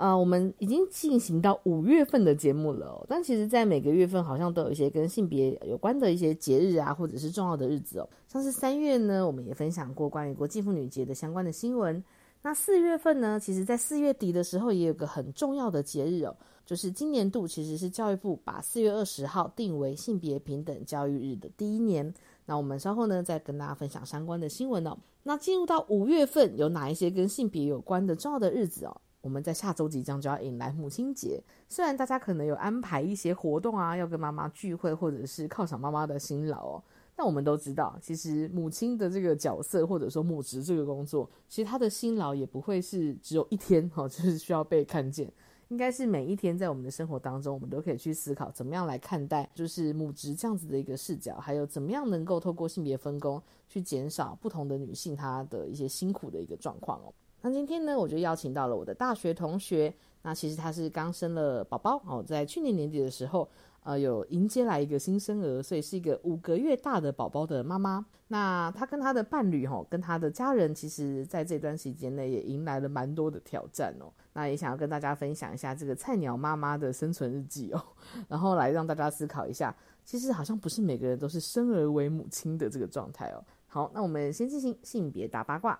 呃，我们已经进行到五月份的节目了，但其实，在每个月份好像都有一些跟性别有关的一些节日啊，或者是重要的日子哦。像是三月呢，我们也分享过关于国际妇女节的相关的新闻。那四月份呢，其实在四月底的时候，也有个很重要的节日哦，就是今年度其实是教育部把四月二十号定为性别平等教育日的第一年。那我们稍后呢，再跟大家分享相关的新闻哦。那进入到五月份，有哪一些跟性别有关的重要的日子哦？我们在下周即将就要迎来母亲节，虽然大家可能有安排一些活动啊，要跟妈妈聚会，或者是犒赏妈妈的辛劳哦，但我们都知道，其实母亲的这个角色，或者说母职这个工作，其实她的辛劳也不会是只有一天哈，就是需要被看见，应该是每一天在我们的生活当中，我们都可以去思考怎么样来看待，就是母职这样子的一个视角，还有怎么样能够透过性别分工去减少不同的女性她的一些辛苦的一个状况哦。那今天呢，我就邀请到了我的大学同学。那其实他是刚生了宝宝哦，在去年年底的时候，呃，有迎接来一个新生儿，所以是一个五个月大的宝宝的妈妈。那他跟他的伴侣哈，跟他的家人，其实在这段时间内也迎来了蛮多的挑战哦。那也想要跟大家分享一下这个菜鸟妈妈的生存日记哦，然后来让大家思考一下，其实好像不是每个人都是生而为母亲的这个状态哦。好，那我们先进行性别大八卦。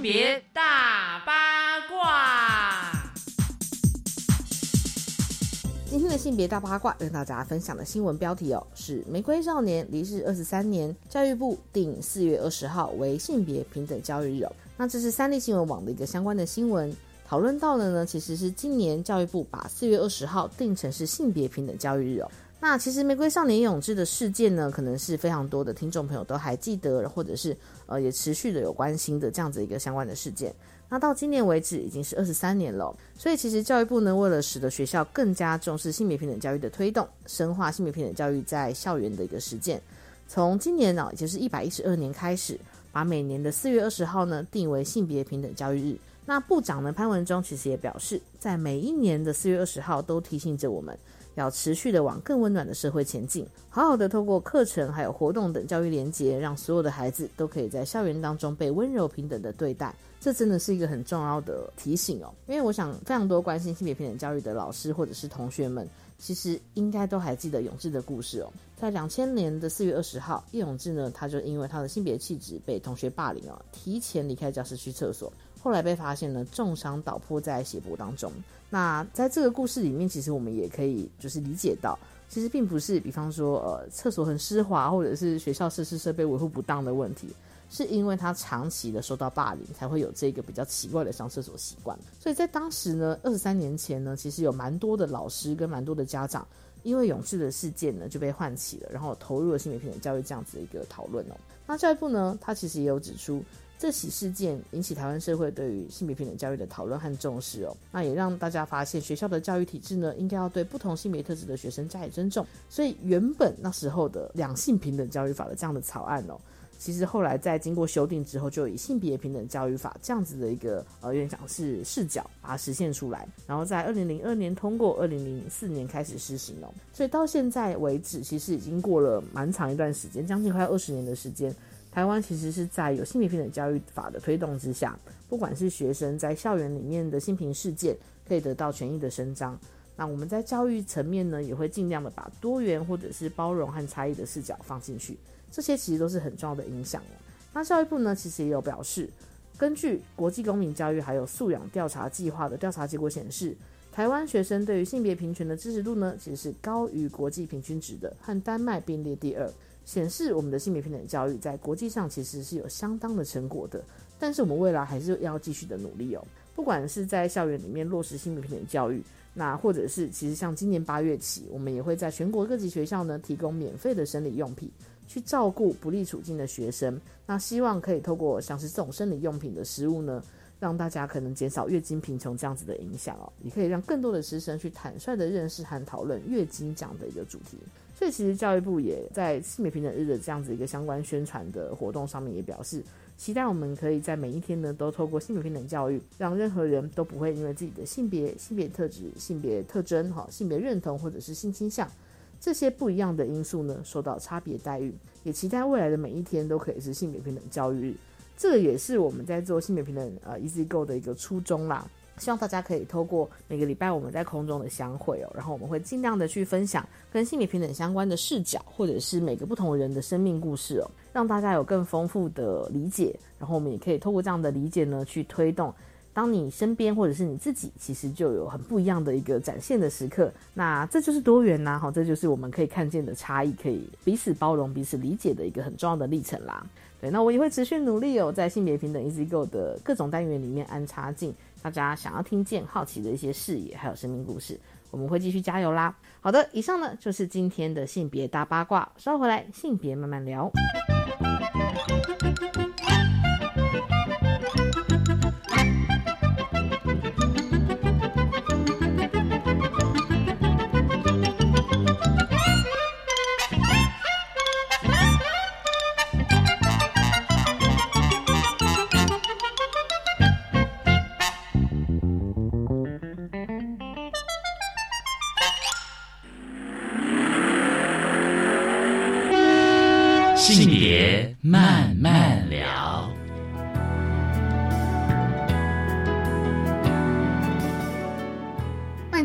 别大八卦，今天的性别大八卦跟大家分享的新闻标题哦，是玫瑰少年离世二十三年，教育部定四月二十号为性别平等教育日。那这是三立新闻网的一个相关的新闻，讨论到的呢，其实是今年教育部把四月二十号定成是性别平等教育日哦。那其实玫瑰少年永志的事件呢，可能是非常多的听众朋友都还记得，或者是呃也持续的有关心的这样子一个相关的事件。那到今年为止已经是二十三年了，所以其实教育部呢，为了使得学校更加重视性别平等教育的推动，深化性别平等教育在校园的一个实践，从今年呢，也就是一百一十二年开始，把每年的四月二十号呢定为性别平等教育日。那部长呢潘文忠其实也表示，在每一年的四月二十号都提醒着我们。要持续的往更温暖的社会前进，好好的透过课程还有活动等教育连接，让所有的孩子都可以在校园当中被温柔平等的对待。这真的是一个很重要的提醒哦，因为我想非常多关心性别平等教育的老师或者是同学们，其实应该都还记得永志的故事哦。在两千年的四月二十号，叶永志呢，他就因为他的性别气质被同学霸凌哦，提前离开教室去厕所。后来被发现呢，重伤倒卧在血泊当中。那在这个故事里面，其实我们也可以就是理解到，其实并不是比方说呃厕所很湿滑，或者是学校设施设备维护不当的问题，是因为他长期的受到霸凌，才会有这个比较奇怪的上厕所习惯。所以在当时呢，二十三年前呢，其实有蛮多的老师跟蛮多的家长，因为勇士的事件呢就被唤起了，然后投入了性别平等教育这样子的一个讨论哦。那教育部呢，他其实也有指出。这起事件引起台湾社会对于性别平等教育的讨论和重视哦，那也让大家发现学校的教育体制呢，应该要对不同性别特质的学生加以尊重。所以原本那时候的两性平等教育法的这样的草案哦，其实后来在经过修订之后，就以性别平等教育法这样子的一个呃，院长是视角把它实现出来，然后在二零零二年通过，二零零四年开始施行哦。所以到现在为止，其实已经过了蛮长一段时间，将近快二十年的时间。台湾其实是在有性别平等教育法的推动之下，不管是学生在校园里面的性平事件，可以得到权益的伸张。那我们在教育层面呢，也会尽量的把多元或者是包容和差异的视角放进去。这些其实都是很重要的影响哦。那教育部呢，其实也有表示，根据国际公民教育还有素养调查计划的调查结果显示，台湾学生对于性别平权的支持度呢，其实是高于国际平均值的，和丹麦并列第二。显示我们的性别平等教育在国际上其实是有相当的成果的，但是我们未来还是要继续的努力哦。不管是在校园里面落实性别平等教育，那或者是其实像今年八月起，我们也会在全国各级学校呢提供免费的生理用品，去照顾不利处境的学生。那希望可以透过像是这种生理用品的食物呢，让大家可能减少月经贫穷这样子的影响哦，也可以让更多的师生去坦率的认识和讨论月经这样的一个主题。所以其实教育部也在性别平等日的这样子一个相关宣传的活动上面也表示，期待我们可以在每一天呢都透过性别平等教育，让任何人都不会因为自己的性别、性别特质、性别特征、哈性别认同或者是性倾向这些不一样的因素呢受到差别待遇。也期待未来的每一天都可以是性别平等教育日。这个也是我们在做性别平等呃 Easy Go 的一个初衷啦。希望大家可以透过每个礼拜我们在空中的相会哦，然后我们会尽量的去分享跟性别平等相关的视角，或者是每个不同人的生命故事哦，让大家有更丰富的理解。然后我们也可以透过这样的理解呢，去推动，当你身边或者是你自己，其实就有很不一样的一个展现的时刻。那这就是多元呐，哈，这就是我们可以看见的差异，可以彼此包容、彼此理解的一个很重要的历程啦。对，那我也会持续努力哦，在性别平等 Easy Go 的各种单元里面安插进。大家想要听见、好奇的一些视野，还有生命故事，我们会继续加油啦！好的，以上呢就是今天的性别大八卦，稍回来性别慢慢聊。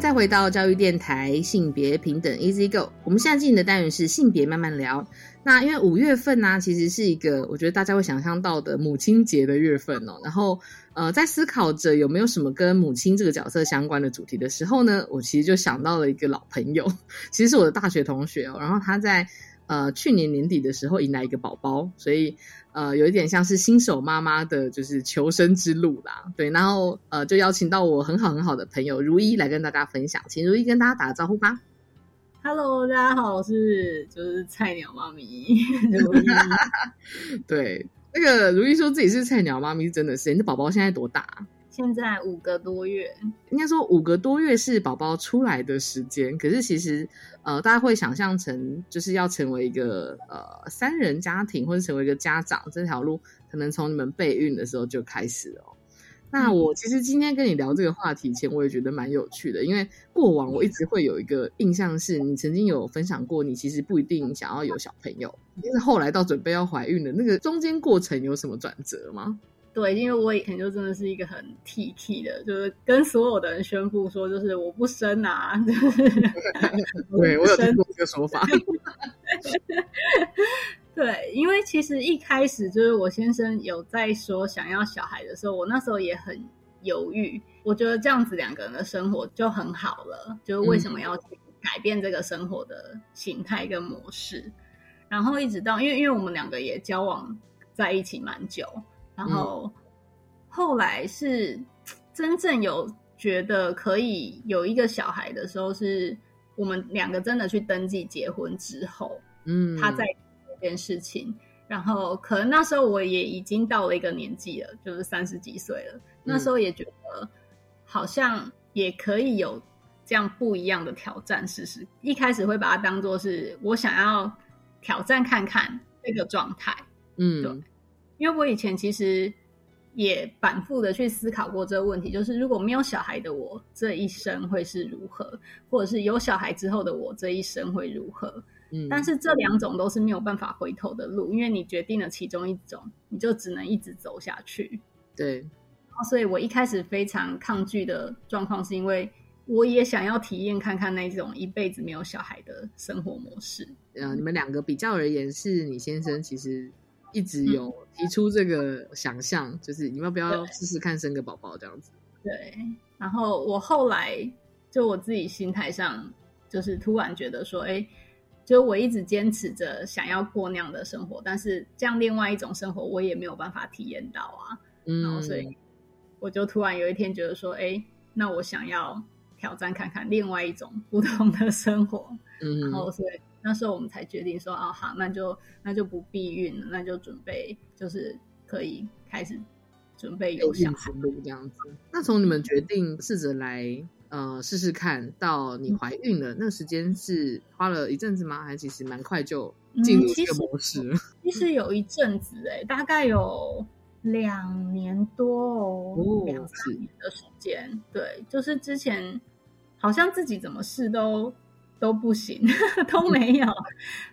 再回到教育电台性别平等 Easy Go。我们现在进行的单元是性别慢慢聊。那因为五月份呢、其实是一个我觉得大家会想象到的母亲节的月份哦。然后呃，在思考着有没有什么跟母亲这个角色相关的主题的时候呢，我其实就想到了一个老朋友，其实是我的大学同学哦。然后他在呃去年年底的时候迎来一个宝宝，所以呃有一点像是新手妈妈的就是求生之路啦。对，然后呃就邀请到我很好很好的朋友如一来跟大家分享，请如一跟大家打个招呼吧。Hello，大家好，我是就是菜鸟妈咪 如一。对，那个如一说自己是菜鸟妈咪，真的是。你的宝宝现在多大啊？现在五个多月，应该说五个多月是宝宝出来的时间，可是其实呃，大家会想象成就是要成为一个呃三人家庭或者成为一个家长这条路，可能从你们备孕的时候就开始了哦。那我其实今天跟你聊这个话题前，我也觉得蛮有趣的，因为过往我一直会有一个印象是，你曾经有分享过，你其实不一定想要有小朋友，但是后来到准备要怀孕的那个中间过程有什么转折吗？对，因为我以前就真的是一个很 T T 的，就是跟所有的人宣布说，就是我不生啊，就是 对我有听过这个说法。对，因为其实一开始就是我先生有在说想要小孩的时候，我那时候也很犹豫。我觉得这样子两个人的生活就很好了，就是为什么要改变这个生活的形态跟模式？然后一直到因为因为我们两个也交往在一起蛮久，然后后来是真正有觉得可以有一个小孩的时候，是我们两个真的去登记结婚之后，嗯，他在这件事情，然后可能那时候我也已经到了一个年纪了，就是三十几岁了，那时候也觉得好像也可以有这样不一样的挑战试试。一开始会把它当做是我想要挑战看看这个状态，嗯，对因为我以前其实也反复的去思考过这个问题，就是如果没有小孩的我这一生会是如何，或者是有小孩之后的我这一生会如何？嗯，但是这两种都是没有办法回头的路，因为你决定了其中一种，你就只能一直走下去。对，然后所以我一开始非常抗拒的状况，是因为我也想要体验看看那种一辈子没有小孩的生活模式。呃，你们两个比较而言，是你先生其实一直有提出这个想象，就是你们要不要对试试看生个宝宝这样子？对，然后我后来就我自己心态上，就是突然觉得说，哎，就我一直坚持着想要过那样的生活，但是这样另外一种生活我也没有办法体验到啊。然后嗯，所以我就突然有一天觉得说，哎，那我想要挑战看看另外一种不同的生活。嗯然后所以那时候我们才决定说，哦，好，那就那就不避孕了，那就准备就是可以开始准备有小孩。路这样子。那从你们决定试着来呃试试看到你怀孕了，那个时间是花了一阵子吗？还是其实蛮快就进入这个模式了？其实有一阵子哎、大概有两年多哦，哦两三年的时间。对，就是之前好像自己怎么试都都不行，都没有。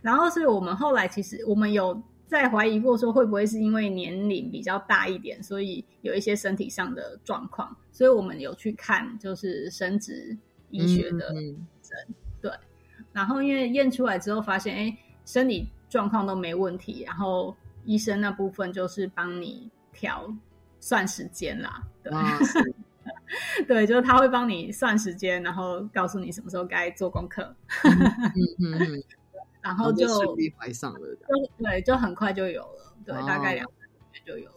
然后所以我们后来其实我们有在怀疑过，说会不会是因为年龄比较大一点，所以有一些身体上的状况，所以我们有去看就是生殖医学的嗯嗯。然后因为验出来之后发现，哎，生理状况都没问题，然后医生那部分就是帮你调算时间啦，对、对，就是他会帮你算时间，然后告诉你什么时候该做功课，嗯嗯嗯，然后就顺利怀上了。就对，就很快就有了，对，哦大概两三个月就有了。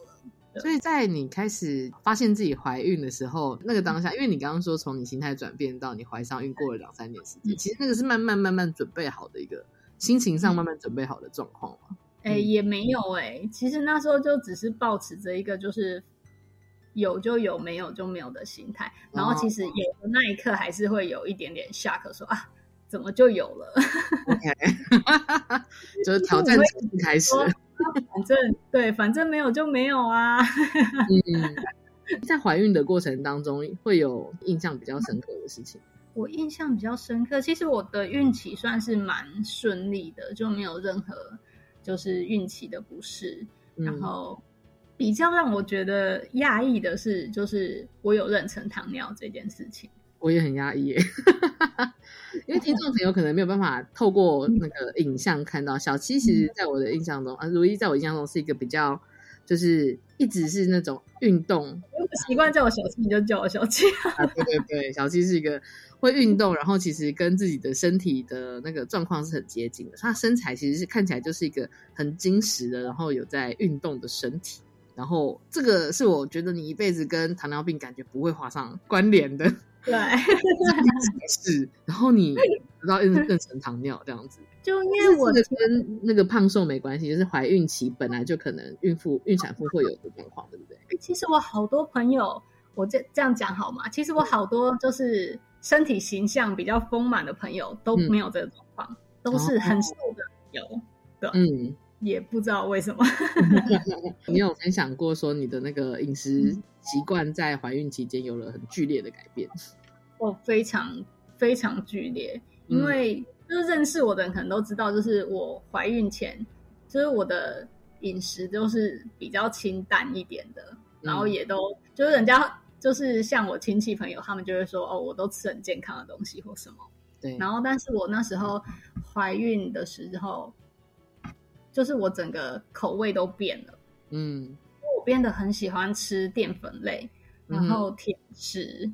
所以在你开始发现自己怀孕的时候，那个当下，因为你刚刚说从你心态转变到你怀上孕过了两三年时间，嗯其实那个是慢慢慢慢准备好的一个心情上慢慢准备好的状况嘛。哎、嗯也没有哎、其实那时候就只是保持着一个就是有就有，没有就没有的心态。然后其实有的那一刻还是会有一点点 shock，说啊，怎么就有了？OK，就是挑战正式开始。反正对，反正没有就没有啊。嗯，在怀孕的过程当中，会有印象比较深刻的事情。我印象比较深刻，其实我的孕期算是蛮顺利的，就没有任何就是孕期的不适。嗯然后比较让我觉得讶异的是，就是我有妊娠糖尿这件事情。我也很压抑耶，因为听众朋友可能没有办法透过那个影像看到小七，其实在我的印象中，啊，如一在我印象中是一个比较，就是一直是那种运动习惯叫我小七，你就叫我小七。啊，对对对，小七是一个会运动，然后其实跟自己的身体的那个状况是很接近的，她身材其实是看起来就是一个很精实的，然后有在运动的身体。然后这个是我觉得你一辈子跟糖尿病感觉不会画上关联的，对，是，然后你得到妊妊娠糖尿这样子，就因为我这个跟那个胖瘦没关系，就是怀孕期本来就可能孕妇、孕产妇会有的状况，对不对？其实我好多朋友，我这这样讲好吗？其实我好多就是身体形象比较丰满的朋友都没有这个状况，都是很瘦的有，嗯，也不知道为什么。你有分享过说你的那个饮食习惯在怀孕期间有了很剧烈的改变？哦，非常非常剧烈，因为就是认识我的人可能都知道，就是我怀孕前，就是我的饮食都是比较清淡一点的，然后也都就是人家就是像我亲戚朋友，他们就会说哦，我都吃很健康的东西或什么。对，然后，但是我那时候怀孕的时候，就是我整个口味都变了，嗯。我变得很喜欢吃淀粉类，然后甜食，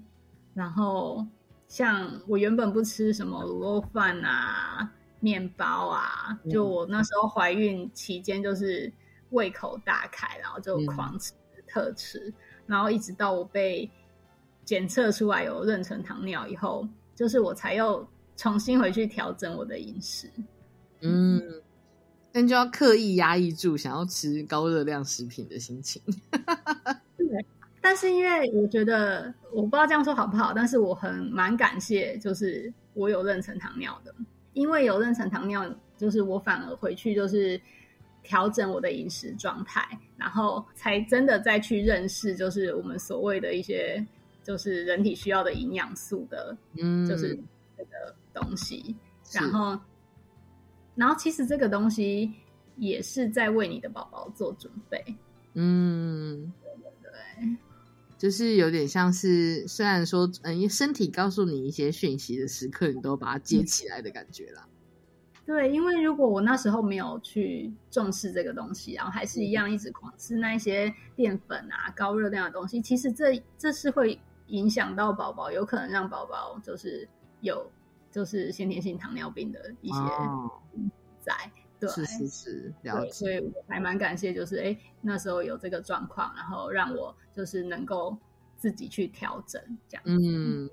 然后像我原本不吃什么卤肉饭啊、面包啊，嗯。就我那时候怀孕期间就是胃口大开，然后就嗯。狂吃、特吃，然后一直到我被检测出来有妊娠糖尿以后，就是我才又重新回去调整我的饮食。嗯，但就要刻意压抑住想要吃高热量食品的心情。但是因为我觉得，我不知道这样说好不好，但是我很蛮感谢，就是我有妊娠糖尿的，因为有妊娠糖尿，就是我反而回去就是调整我的饮食状态，然后才真的再去认识，就是我们所谓的一些就是人体需要的营养素的，嗯，就是这个东西，然后，然后其实这个东西也是在为你的宝宝做准备，嗯，对。就是有点像是，虽然说，嗯，因为身体告诉你一些讯息的时刻，你都把它接起来的感觉啦。对，因为如果我那时候没有去重视这个东西，然后还是一样一直狂吃那一些淀粉啊、高热量的东西，其实这这是会影响到宝宝，有可能让宝宝就是有就是先天性糖尿病的一些哦，在。对，是是是，了对，解。所以我还蛮感谢，就是哎那时候有这个状况，然后让我就是能够自己去调整这样。嗯，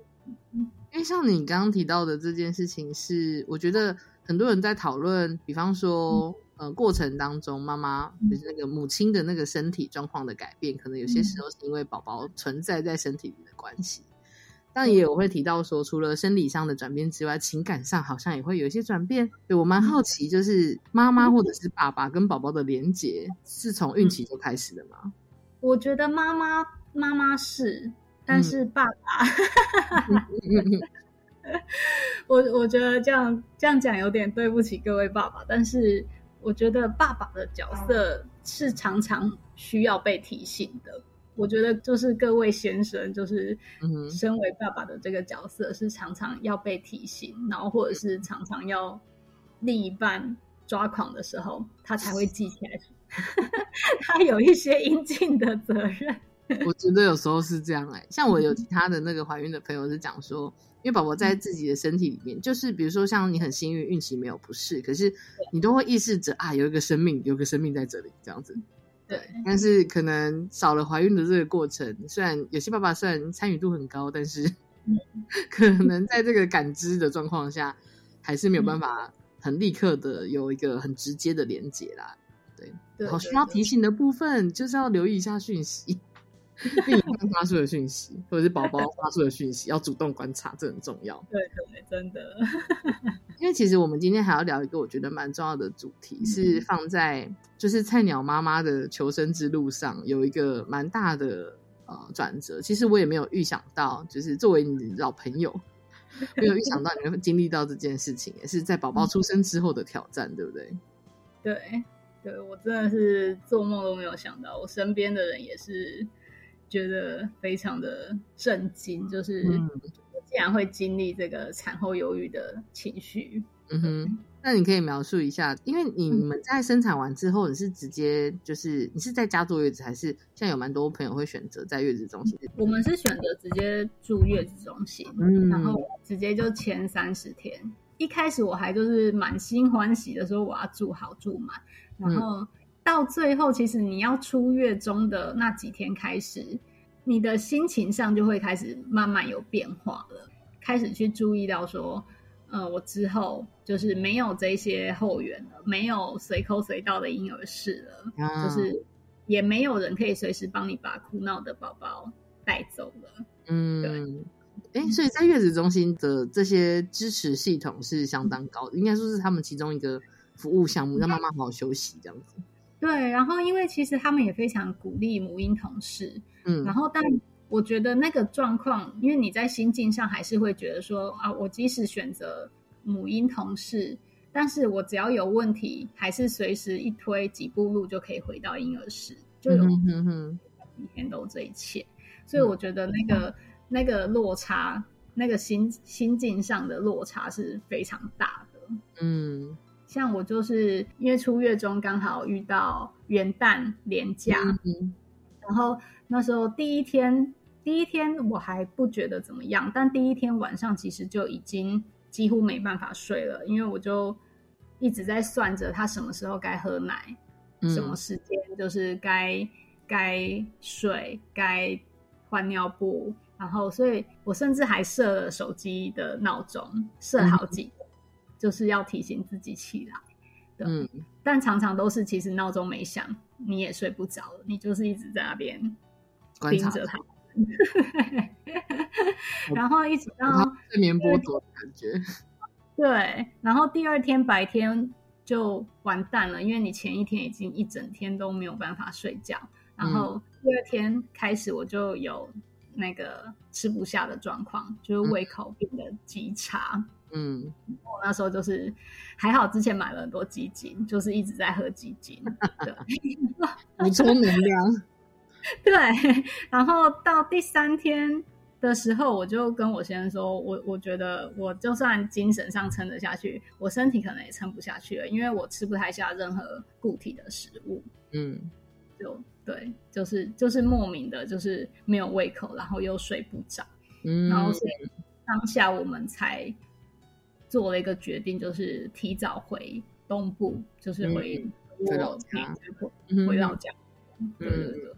因为像你刚刚提到的这件事情是，我觉得很多人在讨论，比方说，呃过程当中，妈妈就是那个母亲的那个身体状况的改变，可能有些时候是因为宝宝存在在身体里的关系。但也有会提到说，除了生理上的转变之外，情感上好像也会有一些转变。对我蛮好奇，就是妈妈或者是爸爸跟宝宝的连结是从孕期就开始的吗？我觉得妈妈妈妈是，但是爸爸，我我觉得这样这样讲有点对不起各位爸爸，但是我觉得爸爸的角色是常常需要被提醒的。我觉得就是各位先生，就是身为爸爸的这个角色是常常要被提醒，然后或者是常常要另一半抓狂的时候，他才会记起来，他有一些应尽的责任。我觉得有时候是这样哎，像我有其他的那个怀孕的朋友是讲说，因为宝宝在自己的身体里面，就是比如说像你很幸运孕期没有不适，可是你都会意识着啊，有一个生命，有个生命在这里这样子。对，但是可能少了怀孕的这个过程，虽然有些爸爸虽然参与度很高，但是 可能在这个感知的状况下，还是没有办法很立刻的有一个很直接的连接啦。对，然后需要提醒的部分就是要留意一下讯息。另一半发出的讯息，或者是宝宝发出的讯息，要主动观察，这很重要。对对，真的。因为其实我们今天还要聊一个我觉得蛮重要的主题，是放在就是菜鸟妈妈的求生之路上有一个蛮大的呃转折。其实我也没有预想到，就是作为你老朋友，没有预想到你会经历到这件事情，也是在宝宝出生之后的挑战，对不对？对，对我真的是做梦都没有想到，我身边的人也是。觉得非常的震惊，就是竟然会经历这个产后忧郁的情绪。嗯哼，那你可以描述一下，因为你们在生产完之后，你是直接就是你是在家坐月子，还是现在有蛮多朋友会选择在月子中心？我们是选择直接住月子中心，然后直接就签三十天。一开始我还就是满心欢喜的说我要住好住满，然后。到最后，其实你要出月中的那几天开始，你的心情上就会开始慢慢有变化了，开始去注意到说，呃，我之后就是没有这些后援了，没有随口随到的婴儿室了，就是也没有人可以随时帮你把哭闹的宝宝带走了。嗯，对。哎，所以在月子中心的这些支持系统是相当高的，应该说是他们其中一个服务项目，让妈妈好好休息这样子。对，然后因为其实他们也非常鼓励母婴同事，嗯，然后但我觉得那个状况，因为你在心境上还是会觉得说啊，我即使选择母婴同事，但是我只要有问题，还是随时一推几步路就可以回到婴儿室，就有一天都这一切，所以我觉得那个那个落差，那个心心境上的落差是非常大的，嗯。像我就是因为出月中刚好遇到元旦连假，然后那时候第一天第一天我还不觉得怎么样，但第一天晚上其实就已经几乎没办法睡了，因为我就一直在算着他什么时候该喝奶，什么时间就是该该睡该换尿布，然后所以我甚至还设了手机的闹钟，设好几。就是要提醒自己起来，嗯，但常常都是其实闹钟没响，你也睡不着了，你就是一直在那边盯着它，然后一直到睡眠剥夺的感觉，对，然后第二天白天就完蛋了，因为你前一天已经一整天都没有办法睡觉，然后第二天开始我就有那个吃不下的状况，就是胃口变得极差。嗯，我那时候就是还好，之前买了很多基金，就是一直在喝基金，对，补充能量。对，然后到第三天的时候，我就跟我先生说，我我觉得我就算精神上撑得下去，我身体可能也撑不下去了，因为我吃不太下任何固体的食物。嗯，就对，就是就是莫名的，就是没有胃口，然后又睡不着。嗯，然后所以当下我们才。做了一个决定，就是提早回东部，就是回回老家，回老家。对对对，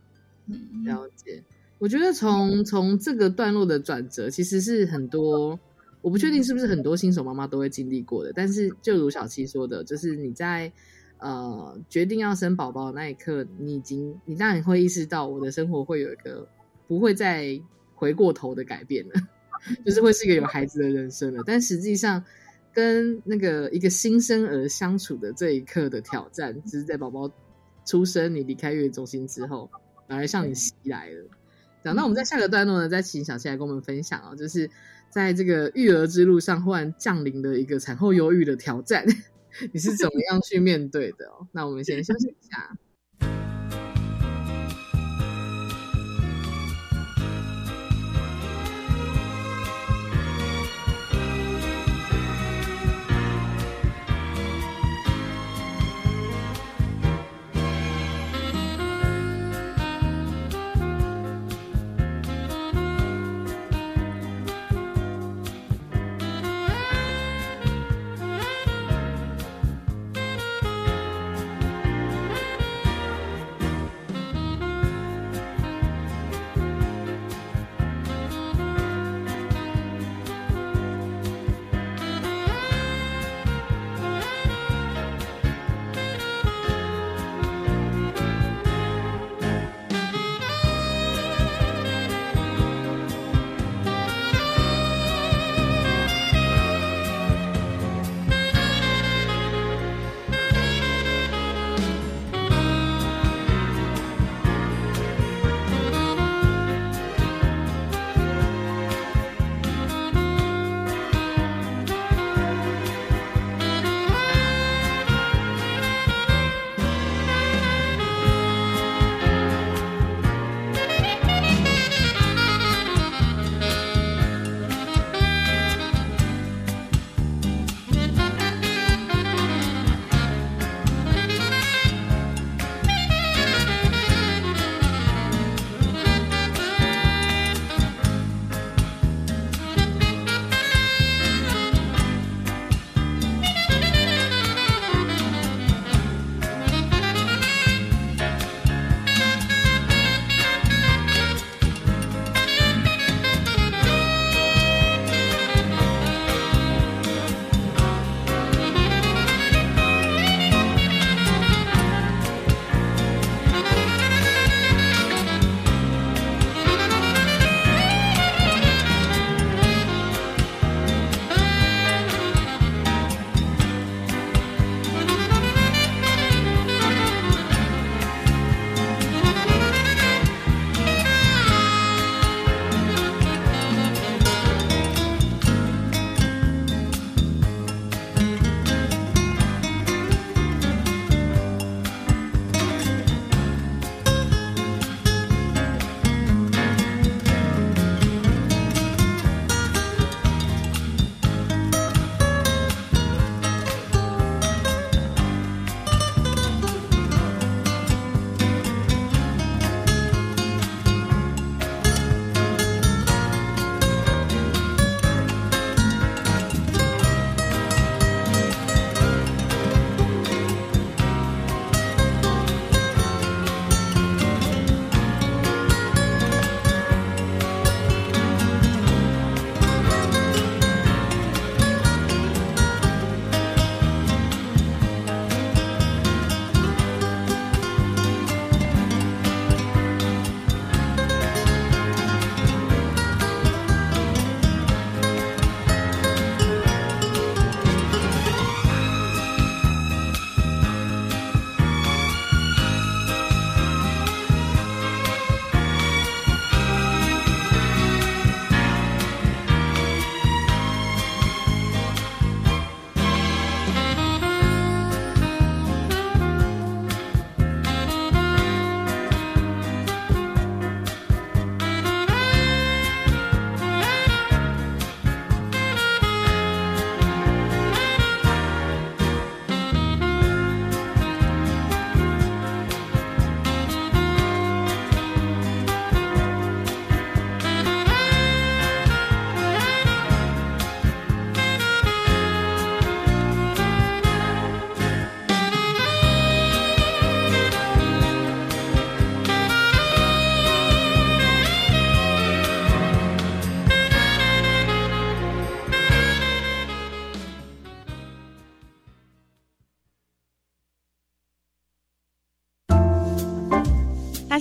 嗯，了解。我觉得从从这个段落的转折，其实是很多，我不确定是不是很多新手妈妈都会经历过的。但是，就如小七说的，就是你在呃决定要生宝宝的那一刻，你已经你当然会意识到我的生活会有一个不会再回过头的改变了，就是会是一个有孩子的人生了。但实际上，跟那个一个新生儿相处的这一刻的挑战，只是在宝宝出生、你离开月中心之后，反而向你袭来了。讲那我们在下个段落呢，再请小七来跟我们分享哦，就是在这个育儿之路上忽然降临的一个产后忧郁的挑战，你是怎么样去面对的？那我们先休息一下。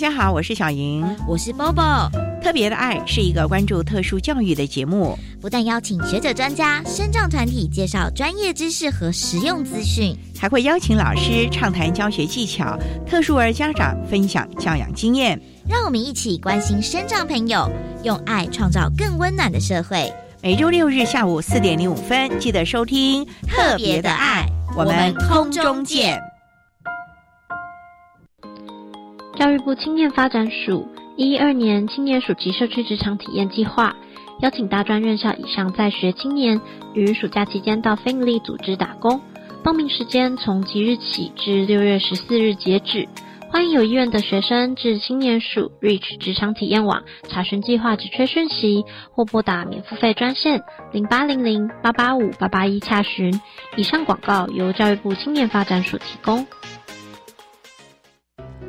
家好，我是小莹，我是 Bobo。特别的爱是一个关注特殊教育的节目，不但邀请学者专家、生长团体介绍专业知识和实用资讯，还会邀请老师畅谈教学技巧，特殊儿家长分享教养经验。让我们一起关心生长朋友，用爱创造更温暖的社会。每周六日下午四点零五分，记得收听特别的爱，我们空中见。教育部青年发展署一二年青年暑期社区职场体验计划，邀请大专院校以上在学青年于暑假期间到非营利组织打工，报名时间从即日起至六月十四日截止。欢迎有意愿的学生至青年署 Reach 职场体验网查询计划职缺讯息，或拨打免付费专线零八零零八八五八八一查询。以上广告由教育部青年发展署提供。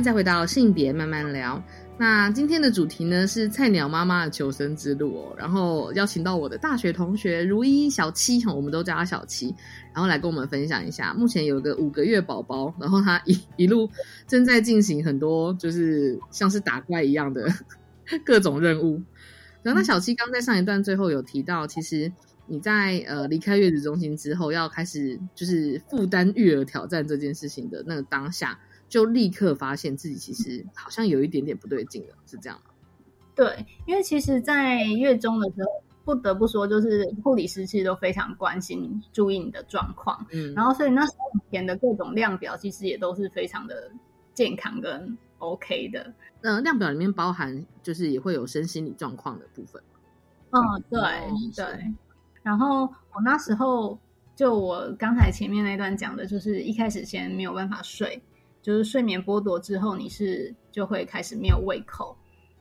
再回到性别慢慢聊。那今天的主题呢是菜鸟妈妈的求生之路哦。然后邀请到我的大学同学如一小七哈，我们都叫她小七，然后来跟我们分享一下，目前有个五个月宝宝，然后她一一路正在进行很多就是像是打怪一样的 各种任务。然后那小七刚在上一段最后有提到，其实。你在呃离开月子中心之后，要开始就是负担育儿挑战这件事情的那个当下，就立刻发现自己其实好像有一点点不对劲了，是这样吗？对，因为其实，在月中的时候，不得不说，就是护理师其实都非常关心、注意你的状况，嗯，然后所以那时候填的各种量表，其实也都是非常的健康跟 OK 的。那量表里面包含就是也会有身心理状况的部分。嗯，对对。然后我那时候就我刚才前面那段讲的，就是一开始先没有办法睡，就是睡眠剥夺之后，你是就会开始没有胃口，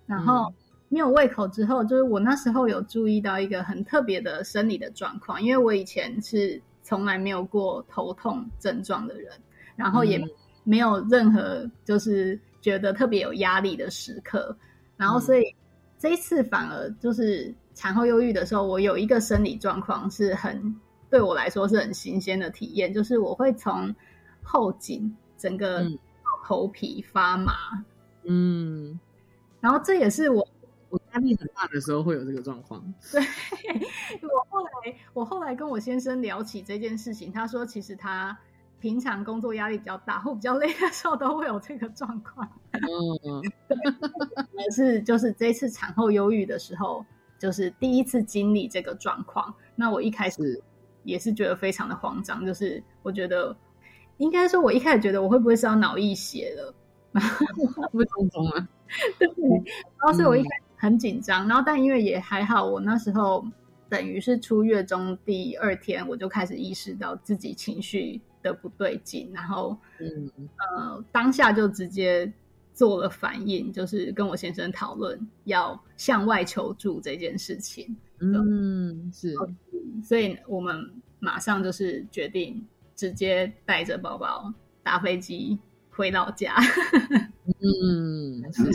然后没有胃口之后，就是我那时候有注意到一个很特别的生理的状况，因为我以前是从来没有过头痛症状的人，然后也没有任何就是觉得特别有压力的时刻，然后所以这一次反而就是。产后忧郁的时候，我有一个生理状况是很对我来说是很新鲜的体验，就是我会从后颈整个头皮发麻，嗯，然后这也是我我压力很大的时候会有这个状况。对，我后来我后来跟我先生聊起这件事情，他说其实他平常工作压力比较大或比较累的时候都会有这个状况。嗯，也是就是这次产后忧郁的时候。就是第一次经历这个状况，那我一开始也是觉得非常的慌张，就是我觉得应该说，我一开始觉得我会不会是要脑溢血了，不中风啊？对，然后所以我一开始很紧张，然后但因为也还好，我那时候等于是出月中第二天，我就开始意识到自己情绪的不对劲，然后嗯呃当下就直接。做了反应，就是跟我先生讨论要向外求助这件事情。嗯，是，所以我们马上就是决定直接带着宝宝搭飞机回老家。嗯，是。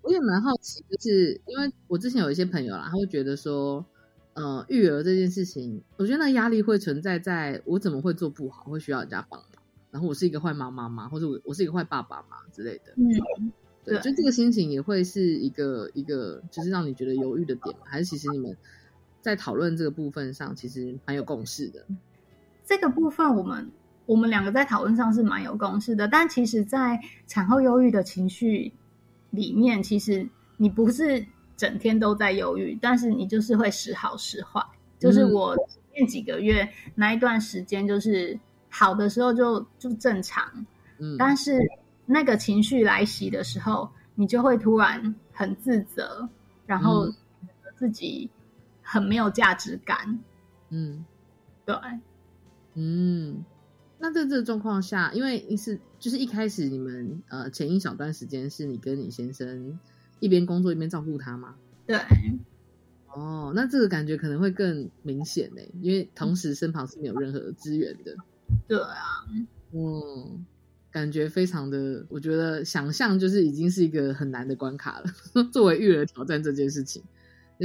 我也蛮好奇，就是因为我之前有一些朋友啦，他会觉得说，呃，育儿这件事情，我觉得那压力会存在在我怎么会做不好，会需要人家帮忙，然后我是一个坏妈妈吗？或者我我是一个坏爸爸吗之类的。嗯，对，就这个心情也会是一个一个，就是让你觉得犹豫的点？还是其实你们在讨论这个部分上，其实蛮有共识的。这个部分我们我们两个在讨论上是蛮有共识的，但其实，在产后忧郁的情绪里面，其实你不是整天都在忧郁，但是你就是会时好时坏。就是我前几个月那一段时间，就是好的时候就就正常，嗯，但是那个情绪来袭的时候，你就会突然很自责，然后自己很没有价值感，嗯，对。嗯，那在这个状况下，因为是就是一开始你们呃前一小段时间是你跟你先生一边工作一边照顾他吗？对。哦，那这个感觉可能会更明显呢，因为同时身旁是没有任何资源的。对啊，嗯，感觉非常的，我觉得想象就是已经是一个很难的关卡了。作为育儿挑战这件事情，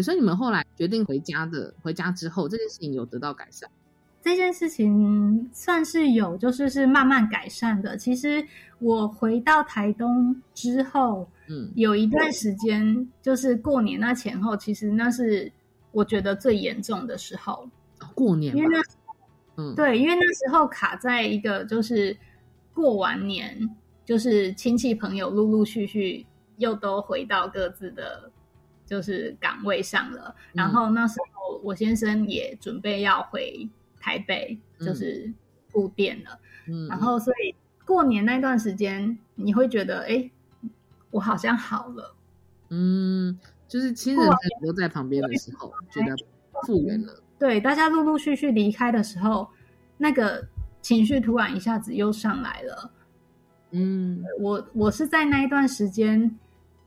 所以你们后来决定回家的，回家之后这件事情有得到改善。这件事情算是有，就是是慢慢改善的。其实我回到台东之后，嗯，有一段时间，就是过年那前后，其实那是我觉得最严重的时候。过年，因为那，嗯，对，因为那时候卡在一个就是过完年，就是亲戚朋友陆陆续续又都回到各自的，就是岗位上了。然后那时候我先生也准备要回。台北就是固店了，嗯，然后所以过年那段时间，你会觉得，哎，我好像好了，嗯，就是亲人都在旁边的时候，觉得复原了。对，大家陆陆续续离开的时候，那个情绪突然一下子又上来了。嗯，我我是在那一段时间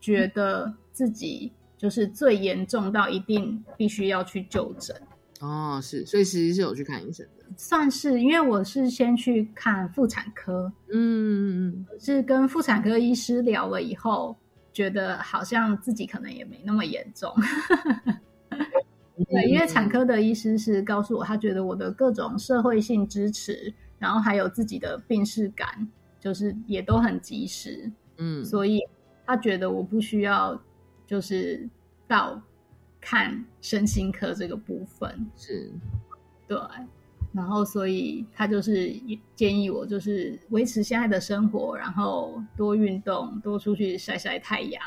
觉得自己就是最严重到一定必须要去就诊。哦，是，所以其实是有去看医生的，算是，因为我是先去看妇产科，嗯嗯嗯，是跟妇产科医师聊了以后，觉得好像自己可能也没那么严重，对，因为产科的医师是告诉我，他觉得我的各种社会性支持，然后还有自己的病视感，就是也都很及时，嗯，所以他觉得我不需要就是到。看身心科这个部分是，对，然后所以他就是建议我就是维持现在的生活，然后多运动，多出去晒晒太阳，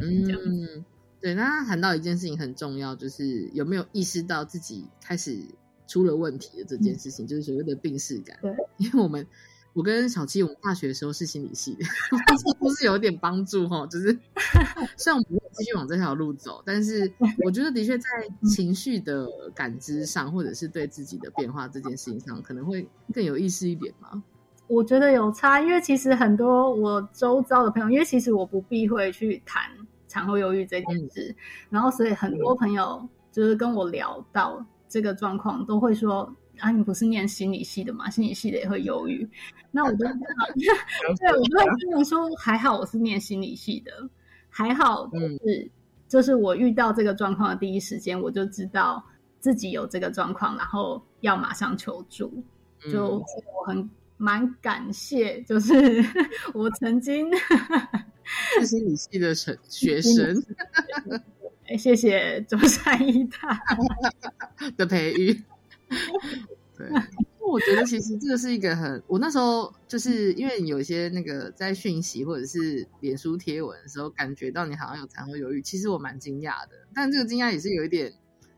嗯，这样子。对，那他谈到一件事情很重要，就是有没有意识到自己开始出了问题的这件事情，就是所谓的病逝感。对，因为我们。我跟小七，我们大学的时候是心理系的，不是有点帮助哈？就是 虽然我们继续往这条路走，但是我觉得的确在情绪的感知上，或者是对自己的变化这件事情上，可能会更有意识一点嘛。我觉得有差，因为其实很多我周遭的朋友，因为其实我不避讳去谈产后忧郁这件事，然后所以很多朋友就是跟我聊到这个状况，都会说。啊，你不是念心理系的吗？心理系的也会忧郁。那我就 对，我就会跟人说，还好我是念心理系的，还好就是就是我遇到这个状况的第一时间，我就知道自己有这个状况，然后要马上求助。就我很蛮感谢，就是 我曾经是心理系的学学生，谢谢中山医大 的培育。对，我觉得其实这个是一个很，我那时候就是因为有些那个在讯息或者是脸书贴文的时候，感觉到你好像有产后忧郁，其实我蛮惊讶的。但这个惊讶也是有一点，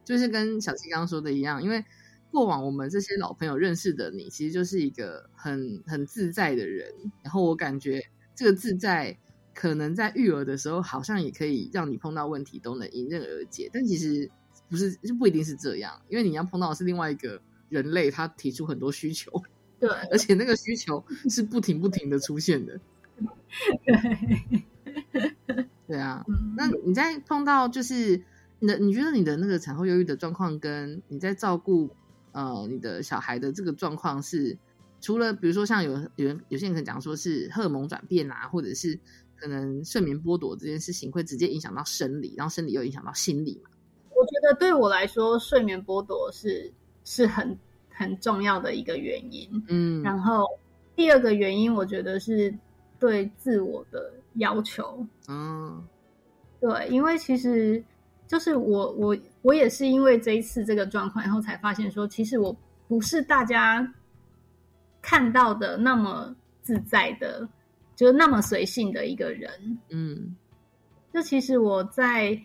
就是跟小七刚刚说的一样，因为过往我们这些老朋友认识的你，其实就是一个很很自在的人。然后我感觉这个自在，可能在育儿的时候，好像也可以让你碰到问题都能迎刃而解。但其实。不是，就不一定是这样，因为你要碰到的是另外一个人类，他提出很多需求，对，而且那个需求是不停不停的出现的，对，对啊。那你在碰到就是你的，你觉得你的那个产后忧郁的状况，跟你在照顾呃你的小孩的这个状况，是除了比如说像有有人有些人可能讲说是荷尔蒙转变啊，或者是。可能睡眠剥夺这件事情会直接影响到生理，然后生理又影响到心理嘛？我觉得对我来说，睡眠剥夺是是很很重要的一个原因。嗯，然后第二个原因，我觉得是对自我的要求。嗯，对，因为其实就是我我我也是因为这一次这个状况，然后才发现说，其实我不是大家看到的那么自在的，就是那么随性的一个人。嗯，就其实我在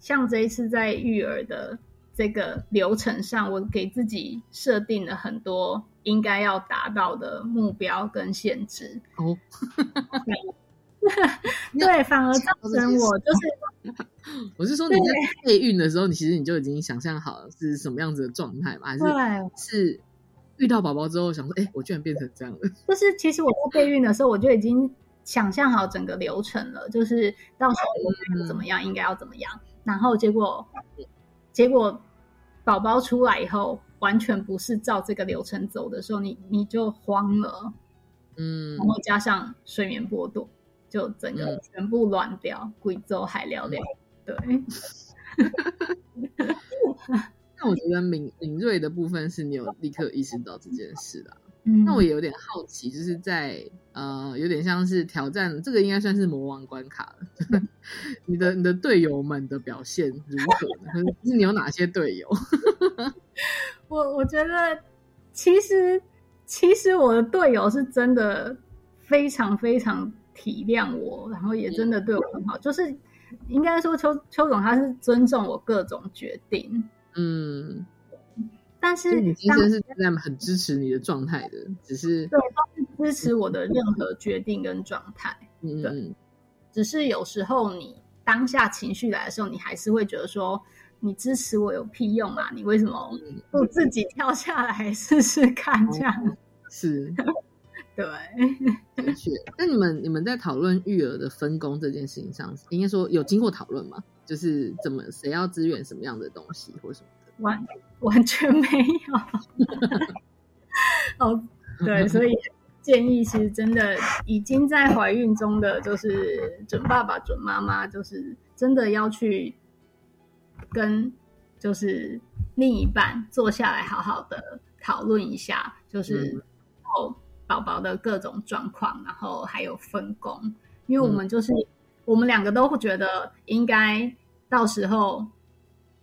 像这一次在育儿的这个流程上，我给自己设定了很多应该要达到的目标跟限制。哦，对，反而造成我就是，我是说你在备孕的时候，你其实你就已经想象好了是什么样子的状态吗？还是是遇到宝宝之后想说，哎、我居然变成这样了？就是其实我在备孕的时候，我就已经想象好整个流程了，就是到时候怎么样，应该要怎么样。然后结果，结果宝宝出来以后，完全不是照这个流程走的时候，你你就慌了，嗯然，后加上睡眠剥夺，就整个嗯全部乱掉，贵州海聊聊。对，那我觉得敏敏锐的部分是你有立刻意识到这件事的啊、嗯那我也有点好奇，就是在呃，有点像是挑战，这个应该算是魔王关卡了。你的你的队友们的表现如何呢？是你有哪些队友？我我觉得其实其实我的队友是真的非常非常体谅我，然后也真的对我很好。就是应该说邱邱总他是尊重我各种决定，嗯，但是你先生是在很支持你的状态的，只是对都是支持我的任何决定跟状态。嗯嗯只是有时候你当下情绪来的时候，你还是会觉得说。你支持我有屁用啊！你为什么不自己跳下来 试试看？这样是对，的确。那你们你们在讨论育儿的分工这件事情上，应该说有经过讨论吗？就是怎么谁要支援什么样的东西或什么的？完完全没有。哦，对，所以建议其实真的已经在怀孕中的，就是准爸爸、准妈妈，就是真的要去跟就是另一半坐下来，好好的讨论一下，就是哦宝宝的各种状况，然后还有分工，因为我们就是、我们两个都会觉得应该到时候。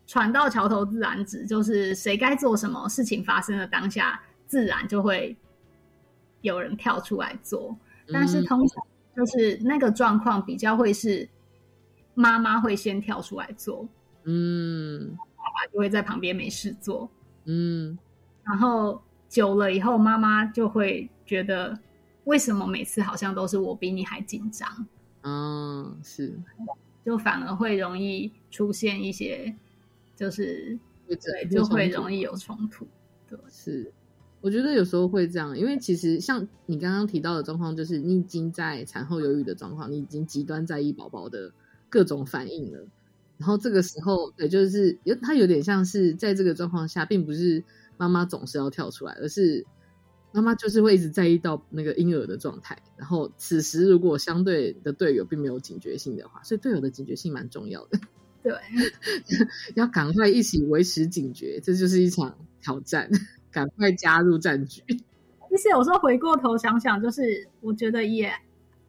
船到桥头自然直，就是谁该做什么事情发生的当下，自然就会有人跳出来做。但是通常就是那个状况比较会是妈妈会先跳出来做，嗯爸爸就会在旁边没事做。嗯然后久了以后，妈妈就会觉得为什么每次好像都是我比你还紧张，嗯，是就反而会容易出现一些就是会对，就会容易有冲突。对，是，我觉得有时候会这样，因为其实像你刚刚提到的状况，就是你已经在产后忧郁的状况，你已经极端在意宝宝的各种反应了。然后这个时候，对，就是有它有点像是在这个状况下，并不是妈妈总是要跳出来，而是妈妈就是会一直在意到那个婴儿的状态。然后此时如果相对的队友并没有警觉性的话，所以队友的警觉性蛮重要的。对，要赶快一起维持警觉，这就是一场挑战。赶快加入战局。其实有时候回过头想想，就是我觉得也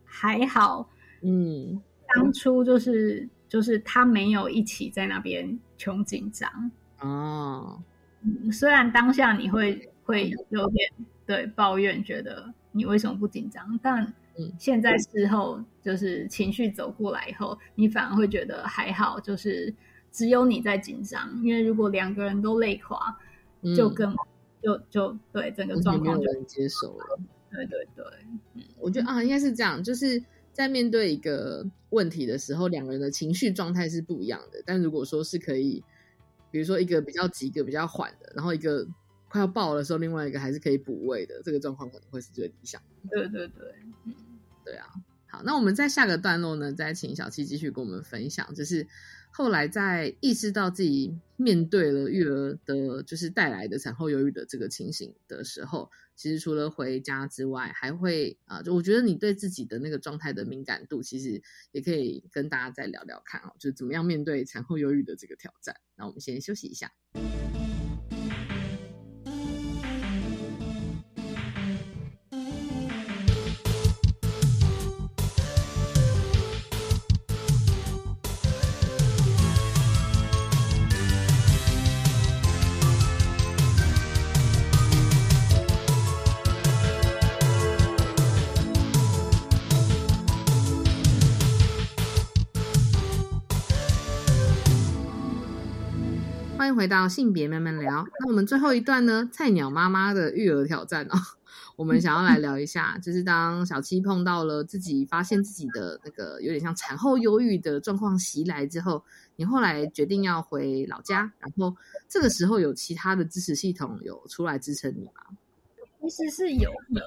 还好。嗯，当初就是就是他没有一起在那边穷紧张。哦，嗯，虽然当下你会会有点对抱怨，觉得你为什么不紧张，但嗯现在事后就是情绪走过来以后，你反而会觉得还好，就是只有你在紧张，因为如果两个人都累垮，就嗯更就就对整个状况就能接受了。对对对，我觉得啊，应该是这样，就是在面对一个问题的时候，两个人的情绪状态是不一样的。但如果说是可以，比如说一个比较急，一个比较缓的，然后一个快要爆的时候，另外一个还是可以补位的，这个状况可能会是最理想的。对对对，对啊，好，那我们在下个段落呢，再请小七继续跟我们分享，就是后来在意识到自己面对了育儿的，就是带来的产后忧郁的这个情形的时候，其实除了回家之外，还会啊，就我觉得你对自己的那个状态的敏感度，其实也可以跟大家再聊聊看哦，就怎么样面对产后忧郁的这个挑战。那我们先休息一下。回到性别慢慢聊。那我们最后一段呢？菜鸟妈妈的育儿挑战哦，我们想要来聊一下，就是当小七碰到了自己发现自己的那个有点像产后忧郁的状况袭来之后，你后来决定要回老家，然后这个时候有其他的支持系统有出来支撑你吗？其实是有的，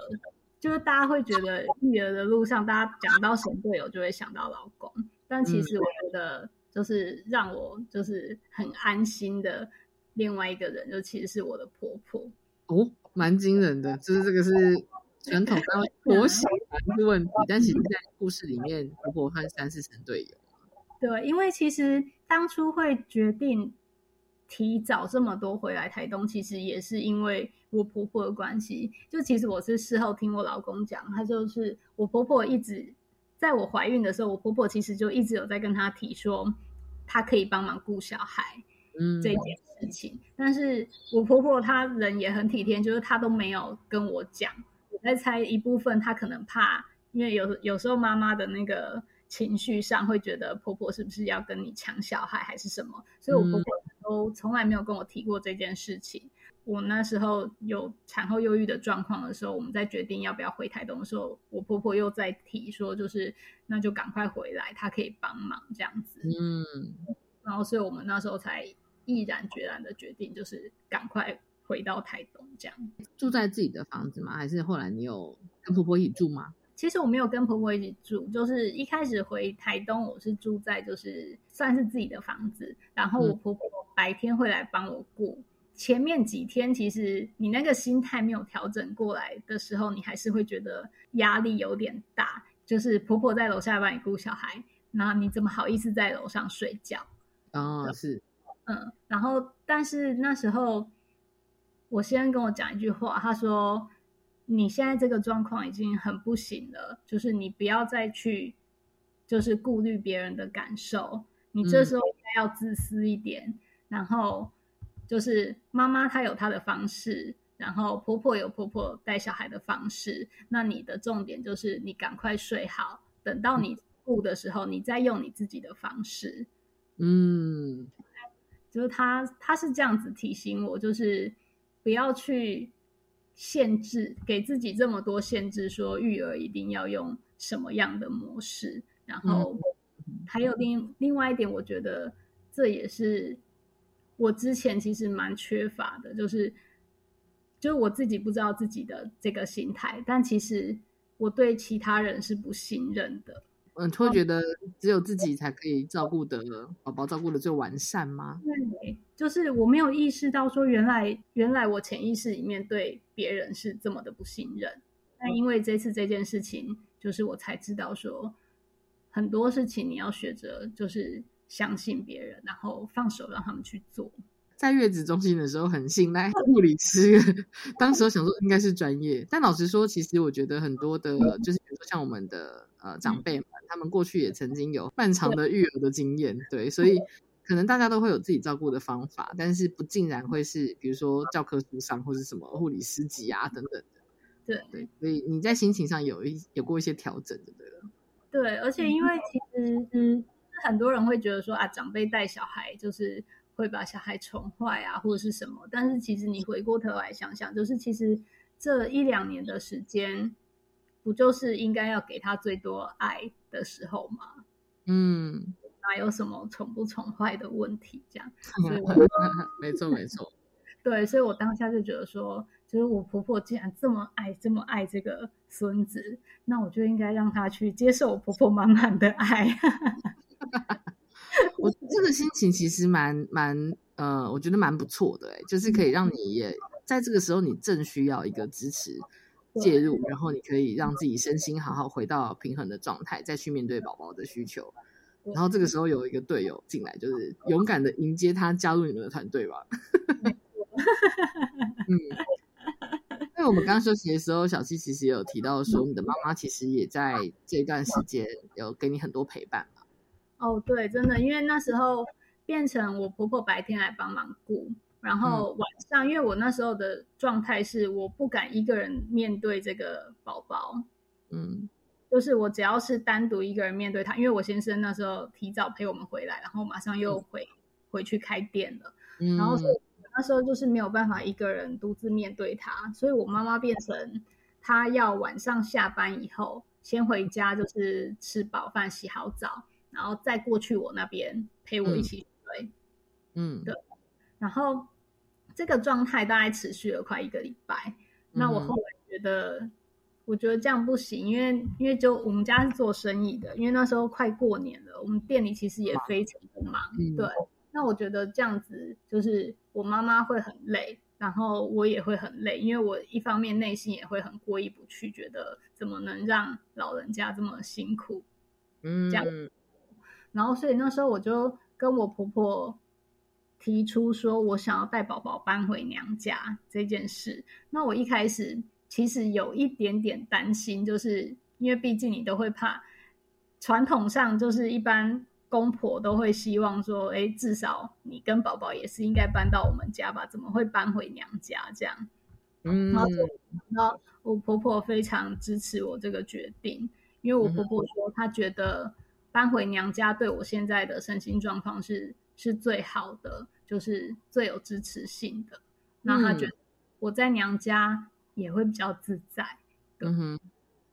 就是大家会觉得育儿的路上，大家讲到神队友就会想到老公，但其实我觉得。就是让我就是很安心的另外一个人，就其实是我的婆婆哦，蛮惊人的。就是这个是 传统当婆媳是问题，但其实在故事里面，婆婆和三四成队友。对，因为其实当初会决定提早这么多回来台东，其实也是因为我婆婆的关系。就其实我是事后听我老公讲，他就是我婆婆一直。在我怀孕的时候，我婆婆其实就一直有在跟她提说，她可以帮忙顾小孩，嗯，这件事情。但是我婆婆她人也很体贴，就是她都没有跟我讲。我在猜一部分，她可能怕，因为有有时候妈妈的那个情绪上会觉得婆婆是不是要跟你抢小孩还是什么，所以我婆婆都从来没有跟我提过这件事情。我那时候有产后忧郁的状况的时候，我们在决定要不要回台东的时候，我婆婆又在提说，就是那就赶快回来，她可以帮忙这样子。嗯，然后所以我们那时候才毅然决然的决定，就是赶快回到台东这样。住在自己的房子吗？还是后来你有跟婆婆一起住吗？其实我没有跟婆婆一起住，就是一开始回台东，我是住在就是算是自己的房子，然后我婆婆白天会来帮我顾。前面几天，其实你那个心态没有调整过来的时候，你还是会觉得压力有点大。就是婆婆在楼下帮你顾小孩，那你怎么好意思在楼上睡觉？哦，是，嗯。然后，但是那时候，我先跟我讲一句话，他说：“你现在这个状况已经很不行了，就是你不要再去，就是顾虑别人的感受。你这时候应该要自私一点。”然后。就是妈妈她有她的方式，然后婆婆有婆婆带小孩的方式。那你的重点就是你赶快睡好，等到你顾的时候，你再用你自己的方式。嗯，就是他他是这样子提醒我，就是不要去限制给自己这么多限制，说育儿一定要用什么样的模式。然后还有另另外一点，我觉得这也是。我之前其实蛮缺乏的，就是，就是我自己不知道自己的这个心态，但其实我对其他人是不信任的。嗯，会觉得只有自己才可以照顾的宝宝照顾的最完善吗？对，就是我没有意识到说，原来原来我潜意识里面对别人是这么的不信任。但因为这次这件事情，就是我才知道说，很多事情你要学着就是。相信别人，然后放手让他们去做。在月子中心的时候，很信赖护理师。当时想说应该是专业，但老实说，其实我觉得很多的，就是比如说像我们的呃长辈们，他们过去也曾经有漫长的育儿的经验，对，所以可能大家都会有自己照顾的方法，但是不尽然会是比如说教科书上或是什么护理师级啊等等的。对对，所以你在心情上有一有过一些调整，对了。对，而且因为其实嗯。很多人会觉得说啊，长辈带小孩就是会把小孩宠坏啊，或者是什么。但是其实你回过头来想想，就是其实这一两年的时间，不就是应该要给他最多爱的时候吗？嗯，哪有什么宠不宠坏的问题？这样，没错没错。对，所以我当下就觉得说，就是我婆婆既然这么爱这么爱这个孙子，那我就应该让他去接受我婆婆满满的爱。我这个心情其实蛮蛮呃，我觉得蛮不错的，哎，就是可以让你也在这个时候，你正需要一个支持介入，然后你可以让自己身心好好回到平衡的状态，再去面对宝宝的需求。然后这个时候有一个队友进来，就是勇敢的迎接他加入你们的团队吧。嗯，因为我们刚休息的时候，小七其实也有提到说，你的妈妈其实也在这段时间有给你很多陪伴嘛。哦，对，真的，因为那时候变成我婆婆白天来帮忙顾，然后晚上，因为我那时候的状态是我不敢一个人面对这个宝宝，嗯，就是我只要是单独一个人面对他，因为我先生那时候提早陪我们回来，然后马上又回回去开店了，嗯。然后那时候就是没有办法一个人独自面对他，所以我妈妈变成她要晚上下班以后先回家，就是吃饱饭、洗好澡。然后再过去我那边陪我一起睡，嗯，对。然后这个状态大概持续了快一个礼拜。那我后来觉得，我觉得这样不行，因为因为就我们家是做生意的，因为那时候快过年了，我们店里其实也非常的忙。对。那我觉得这样子就是我妈妈会很累，然后我也会很累，因为我一方面内心也会很过意不去，觉得怎么能让老人家这么辛苦？嗯，这样。然后，所以那时候我就跟我婆婆提出说，我想要带宝宝搬回娘家这件事。那我一开始其实有一点点担心，就是因为毕竟你都会怕，传统上就是一般公婆都会希望说，哎，至少你跟宝宝也是应该搬到我们家吧？怎么会搬回娘家这样？嗯，然后，然后我婆婆非常支持我这个决定，因为我婆婆说她觉得。搬回娘家对我现在的身心状况是是最好的，就是最有支持性的。那他觉得我在娘家也会比较自在。嗯哼，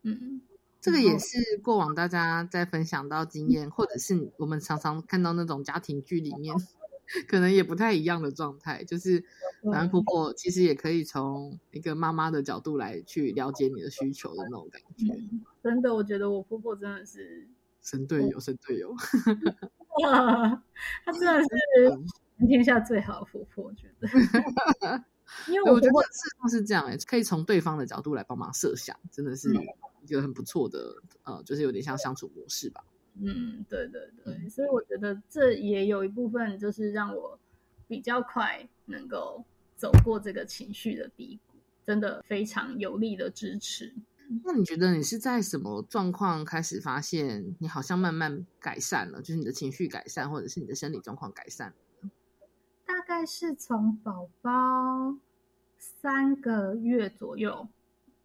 嗯，这个也是过往大家在分享到经验，或者是我们常常看到那种家庭剧里面，可能也不太一样的状态。就是反正婆婆其实也可以从一个妈妈的角度来去了解你的需求的那种感觉。真的，我觉得我婆婆真的是。神队友，神队友，哇，他真的是全天下最好的婆婆，我觉得。因为我觉得事实上是这样，哎，可以从对方的角度来帮忙设想，真的是一个很不错的，呃，就是有点像相处模式吧。嗯，对对对，所以我觉得这也有一部分就是让我比较快能够走过这个情绪的低谷，真的非常有力的支持。那你觉得你是在什么状况开始发现你好像慢慢改善了，就是你的情绪改善，或者是你的生理状况改善？大概是从宝宝三个月左右，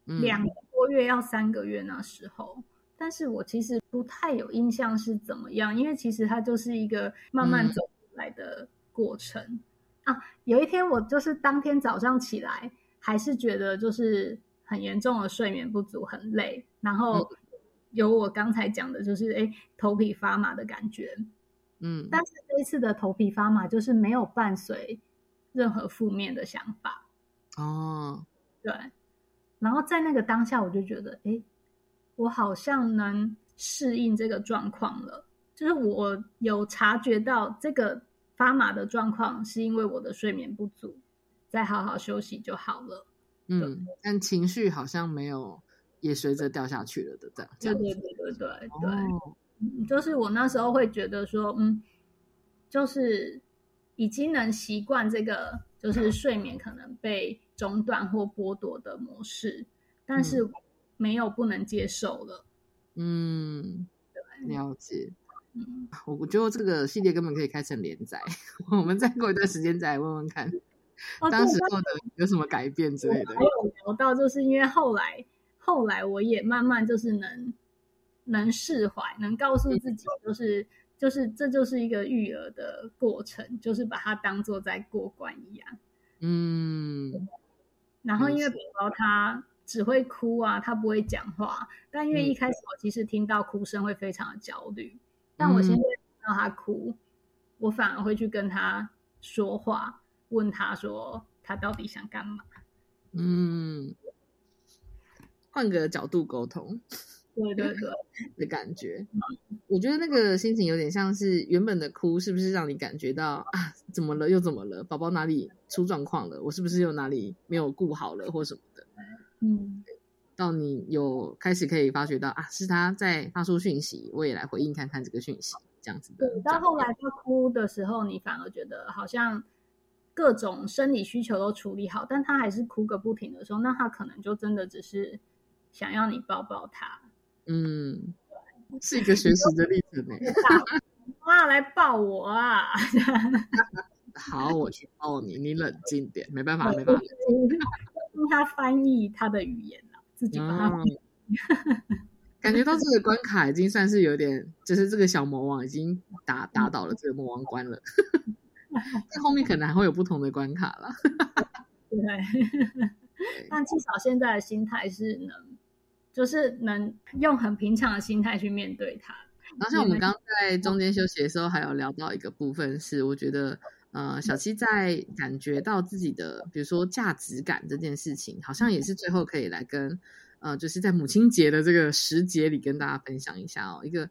两个多月要三个月那时候，但是我其实不太有印象是怎么样，因为其实它就是一个慢慢走来的过程啊。有一天我就是当天早上起来，还是觉得就是。很严重的睡眠不足，很累，然后有我刚才讲的，就是哎头皮发麻的感觉，嗯，但是这一次的头皮发麻就是没有伴随任何负面的想法，哦，对，然后在那个当下，我就觉得，哎，我好像能适应这个状况了，就是我有察觉到这个发麻的状况是因为我的睡眠不足，再好好休息就好了。嗯，但情绪好像没有也随着掉下去了的这样。对对对对对对，就是我那时候会觉得说，嗯，就是已经能习惯这个，就是睡眠可能被中断或剥夺的模式，但是没有不能接受了。嗯，了解。嗯，我我觉得这个系列根本可以开成连载，我们再过一段时间再来问问看。当时做的有什么改变之类的？还有聊到，就是因为后来，后来我也慢慢就是能能释怀，能告诉自己，就是就是这就是一个育儿的过程，就是把它当做在过关一样。嗯。然后因为宝宝他只会哭啊，他不会讲话，但因为一开始我其实听到哭声会非常的焦虑，但我现在听到他哭，我反而会去跟他说话。问他说他到底想干嘛？嗯，换个角度沟通。对对对对的感觉。我觉得那个心情有点像是原本的哭，是不是让你感觉到啊，怎么了又怎么了？宝宝哪里出状况了？我是不是又哪里没有顾好了或什么的？嗯，到你有开始可以发觉到啊，是他在发出讯息，我也来回应看看这个讯息，这样子的。对，到后来他哭的时候，你反而觉得好像各种生理需求都处理好，但他还是哭个不停的时候，那他可能就真的只是想要你抱抱他。嗯，是一个学习的历程呢。妈来抱我啊！好，我去抱你，你冷静点，没办法，没办法。用他翻译他的语言了，自己把它。感觉到这个关卡已经算是有点，就是这个小魔王已经打打倒了这个魔王关了。在后面可能还会有不同的关卡了。对，但至少现在的心态是能，就是能用很平常的心态去面对它。然后像我们刚刚在中间休息的时候，还有聊到一个部分是，我觉得。呃，小七在感觉到自己的，比如说价值感这件事情，好像也是最后可以来跟呃，就是在母亲节的这个时节里跟大家分享一下哦。一个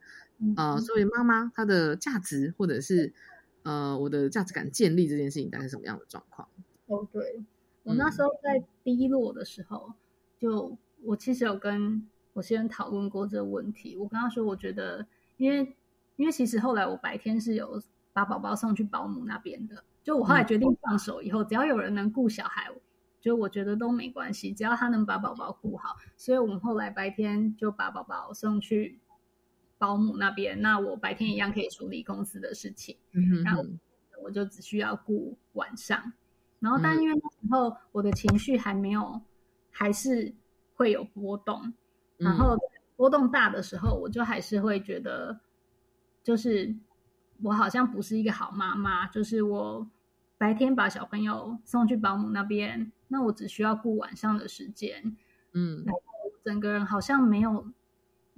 呃，作为妈妈，她的价值或者是呃，我的价值感建立这件事情，大概是什么样的状况？哦，对我那时候在低落的时候，就我其实有跟我先生讨论过这个问题。我跟他说，我觉得，因为因为其实后来我白天是有。把宝宝送去保姆那边的，就我后来决定放手以后，只要有人能顾小孩，就我觉得都没关系，只要他能把宝宝顾好。所以我们后来白天就把宝宝送去保姆那边，那我白天一样可以处理公司的事情，然后我就只需要顾晚上。然后，但因为那时候我的情绪还没有，还是会有波动，然后波动大的时候，我就还是会觉得，就是。我好像不是一个好妈妈，就是我白天把小朋友送去保姆那边，那我只需要顾晚上的时间，嗯，然后整个人好像没有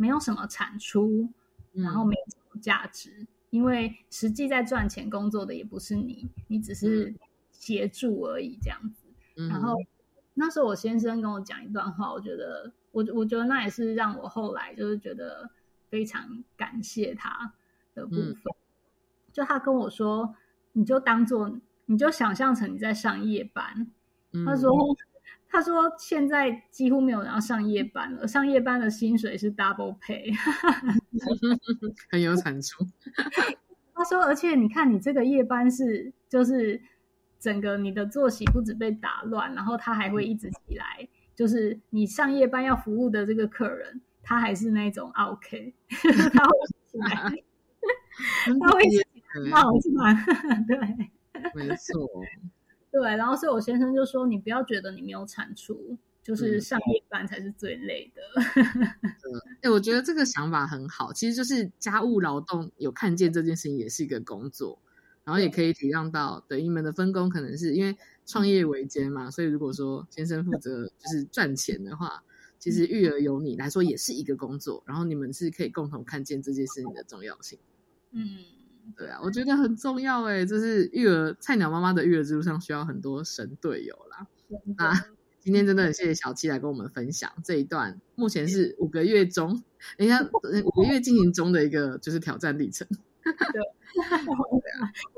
没有什么产出，然后没什么价值，因为实际在赚钱工作的也不是你，你只是协助而已这样子。然后那时候我先生跟我讲一段话，我觉得我我觉得那也是让我后来就是觉得非常感谢他的部分。就他跟我说，你就当做，你就想象成你在上夜班。他说，他说现在几乎没有人要上夜班了，上夜班的薪水是 double pay，很有产出。他说，而且你看，你这个夜班是，就是整个你的作息不止被打乱，然后他还会一直起来，就是你上夜班要服务的这个客人，他还是那种 OK，他会起来，他会。好是吗？对，没错，对。然后，所以我先生就说：“你不要觉得你没有产出，就是上夜班才是最累的。”哎，我觉得这个想法很好。其实就是家务劳动有看见这件事情也是一个工作，然后也可以体谅到，对你们的分工可能是因为创业维艰嘛，所以如果说先生负责就是赚钱的话，其实育儿由你来说也是一个工作，然后你们是可以共同看见这件事情的重要性。嗯。对啊，我觉得很重要哎，就是育儿菜鸟妈妈的育儿之路上需要很多神队友啦。那今天真的很谢谢小七来跟我们分享这一段，目前是五个月中，人家 五个月进行中的一个就是挑战历程。对，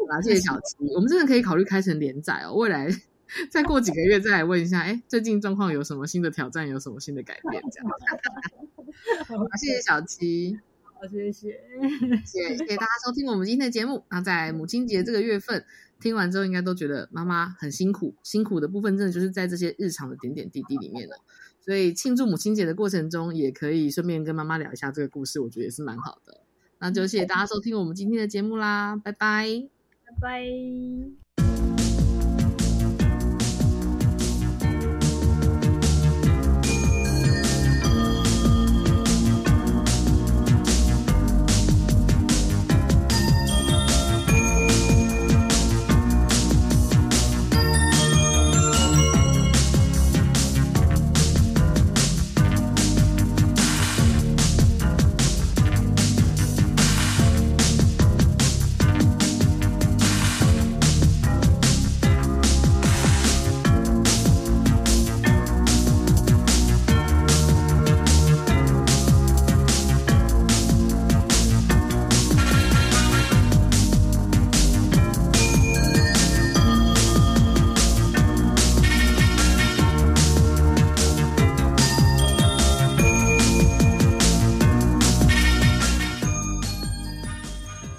啊，谢谢小七，我们真的可以考虑开成连载哦。未来 再过几个月再来问一下，哎，最近状况有什么新的挑战，有什么新的改变？这样。好，谢谢小七。谢谢，谢谢大家收听我们今天的节目。那在母亲节这个月份，听完之后应该都觉得妈妈很辛苦，辛苦的部分真的就是在这些日常的点点滴滴里面了。所以庆祝母亲节的过程中，也可以顺便跟妈妈聊一下这个故事，我觉得也是蛮好的。那就谢谢大家收听我们今天的节目啦，拜拜，拜拜。